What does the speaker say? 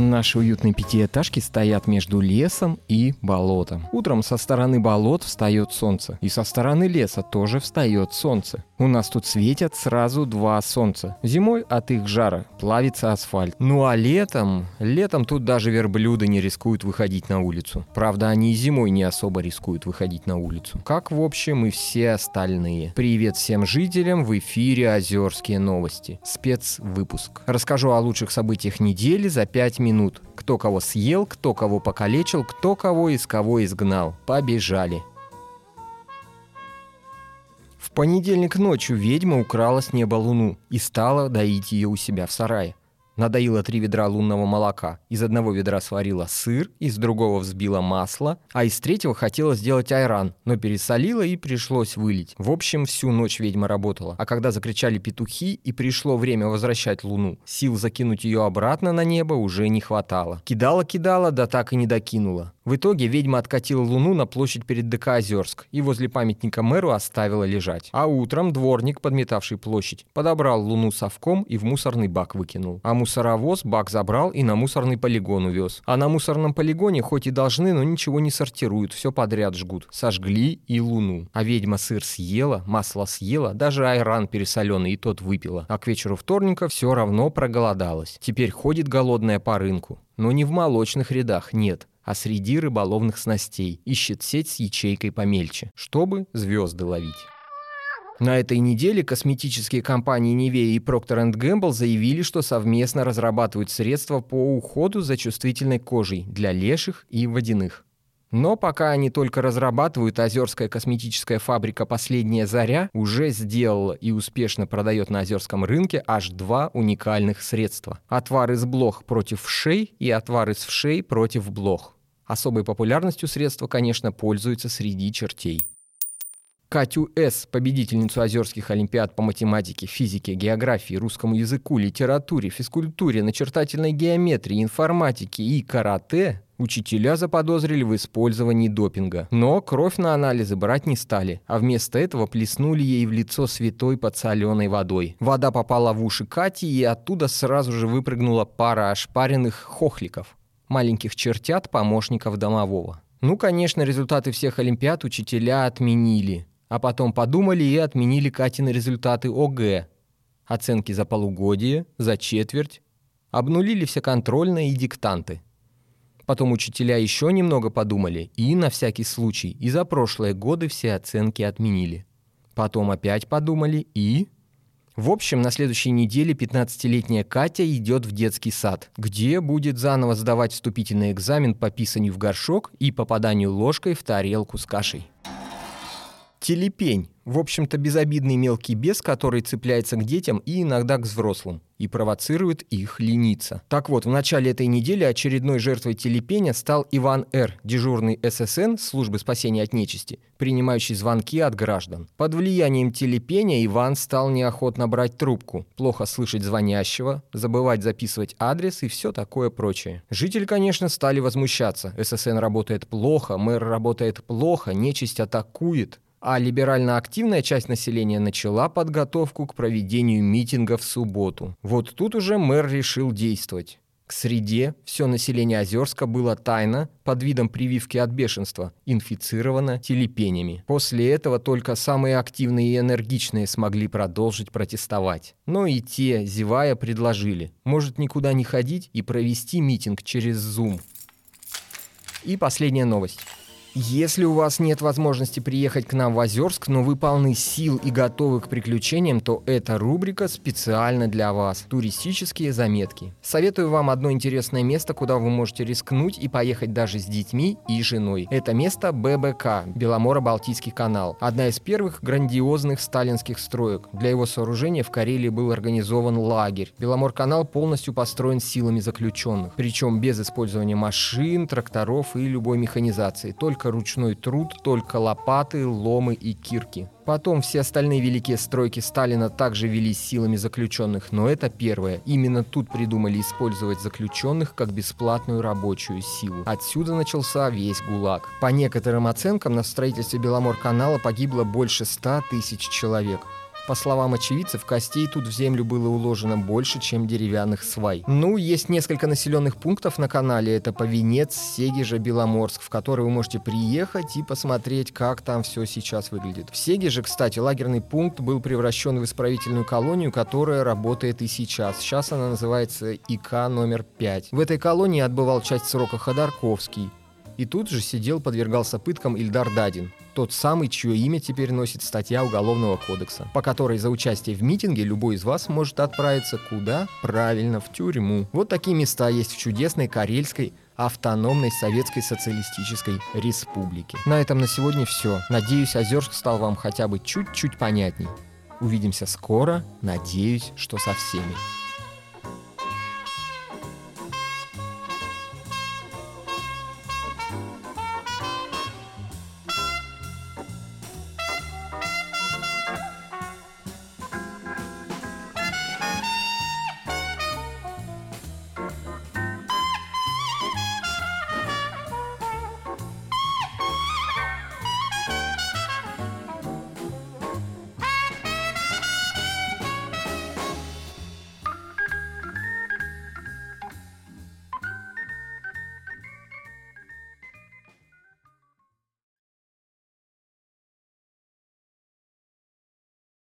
Наши уютные пятиэтажки стоят между лесом и болотом. Утром со стороны болот встает солнце, и со стороны леса тоже встает солнце. У нас тут светят сразу два солнца. Зимой от их жара плавится асфальт. Ну а летом... Летом тут даже верблюды не рискуют выходить на улицу. Правда, они и зимой не особо рискуют выходить на улицу. Как, в общем, и все остальные. Привет всем жителям, в эфире Озерские новости. Спецвыпуск. Расскажу о лучших событиях недели за 5 минут. Кто кого съел, кто кого покалечил, кто кого из кого изгнал. Побежали. В понедельник ночью ведьма украла с неба луну и стала доить ее у себя в сарае. Надоила три ведра лунного молока. Из одного ведра сварила сыр, из другого взбила масло, а из третьего хотела сделать айран, но пересолила и пришлось вылить. В общем, всю ночь ведьма работала. А когда закричали петухи и пришло время возвращать луну, сил закинуть ее обратно на небо уже не хватало. Кидала-кидала, да так и не докинула. В итоге ведьма откатила луну на площадь перед ДК Озерск и возле памятника мэру оставила лежать. А утром дворник, подметавший площадь, подобрал луну совком и в мусорный бак выкинул. А мусоровоз бак забрал и на мусорный полигон увез. А на мусорном полигоне хоть и должны, но ничего не сортируют, все подряд жгут. Сожгли и луну. А ведьма сыр съела, масло съела, даже айран пересоленный и тот выпила. А к вечеру вторника все равно проголодалась. Теперь ходит голодная по рынку. Но не в молочных рядах, нет а среди рыболовных снастей ищет сеть с ячейкой помельче, чтобы звезды ловить. На этой неделе косметические компании Nivea и Procter Gamble заявили, что совместно разрабатывают средства по уходу за чувствительной кожей для леших и водяных. Но пока они только разрабатывают, Озерская косметическая фабрика «Последняя заря» уже сделала и успешно продает на озерском рынке аж два уникальных средства. Отвар из блох против вшей и отвар из вшей против блох. Особой популярностью средства, конечно, пользуются среди чертей. Катю С., победительницу Озерских Олимпиад по математике, физике, географии, русскому языку, литературе, физкультуре, начертательной геометрии, информатике и карате, учителя заподозрили в использовании допинга. Но кровь на анализы брать не стали, а вместо этого плеснули ей в лицо святой подсоленой водой. Вода попала в уши Кати, и оттуда сразу же выпрыгнула пара ошпаренных хохликов маленьких чертят помощников домового. Ну, конечно, результаты всех олимпиад учителя отменили, а потом подумали и отменили Катины результаты ОГЭ. Оценки за полугодие, за четверть. Обнулили все контрольные и диктанты. Потом учителя еще немного подумали и, на всякий случай, и за прошлые годы все оценки отменили. Потом опять подумали и... В общем, на следующей неделе 15-летняя Катя идет в детский сад, где будет заново сдавать вступительный экзамен по писанию в горшок и попаданию ложкой в тарелку с кашей. Телепень в общем-то, безобидный мелкий бес, который цепляется к детям и иногда к взрослым и провоцирует их лениться. Так вот, в начале этой недели очередной жертвой телепения стал Иван Р., дежурный ССН службы спасения от нечисти, принимающий звонки от граждан. Под влиянием телепения Иван стал неохотно брать трубку, плохо слышать звонящего, забывать записывать адрес и все такое прочее. Жители, конечно, стали возмущаться. ССН работает плохо, мэр работает плохо, нечисть атакует а либерально-активная часть населения начала подготовку к проведению митинга в субботу. Вот тут уже мэр решил действовать. К среде все население Озерска было тайно, под видом прививки от бешенства, инфицировано телепениями. После этого только самые активные и энергичные смогли продолжить протестовать. Но и те, зевая, предложили, может никуда не ходить и провести митинг через Zoom. И последняя новость. Если у вас нет возможности приехать к нам в Озерск, но вы полны сил и готовы к приключениям, то эта рубрика специально для вас. Туристические заметки. Советую вам одно интересное место, куда вы можете рискнуть и поехать даже с детьми и женой. Это место ББК, Беломоро-Балтийский канал. Одна из первых грандиозных сталинских строек. Для его сооружения в Карелии был организован лагерь. Беломор-канал полностью построен силами заключенных. Причем без использования машин, тракторов и любой механизации. Только только ручной труд, только лопаты, ломы и кирки. Потом все остальные великие стройки Сталина также велись силами заключенных, но это первое. Именно тут придумали использовать заключенных как бесплатную рабочую силу. Отсюда начался весь ГУЛАГ. По некоторым оценкам на строительстве Беломор-канала погибло больше 100 тысяч человек. По словам очевидцев, костей тут в землю было уложено больше, чем деревянных свай. Ну, есть несколько населенных пунктов на канале. Это Повенец, Сегежа, Беломорск, в который вы можете приехать и посмотреть, как там все сейчас выглядит. В Сегеже, кстати, лагерный пункт был превращен в исправительную колонию, которая работает и сейчас. Сейчас она называется ИК номер 5. В этой колонии отбывал часть срока Ходорковский. И тут же сидел, подвергался пыткам Ильдар Дадин, тот самый, чье имя теперь носит статья Уголовного кодекса, по которой за участие в митинге любой из вас может отправиться куда? Правильно, в тюрьму. Вот такие места есть в чудесной Карельской автономной Советской Социалистической Республике. На этом на сегодня все. Надеюсь, Озерск стал вам хотя бы чуть-чуть понятней. Увидимся скоро, надеюсь, что со всеми.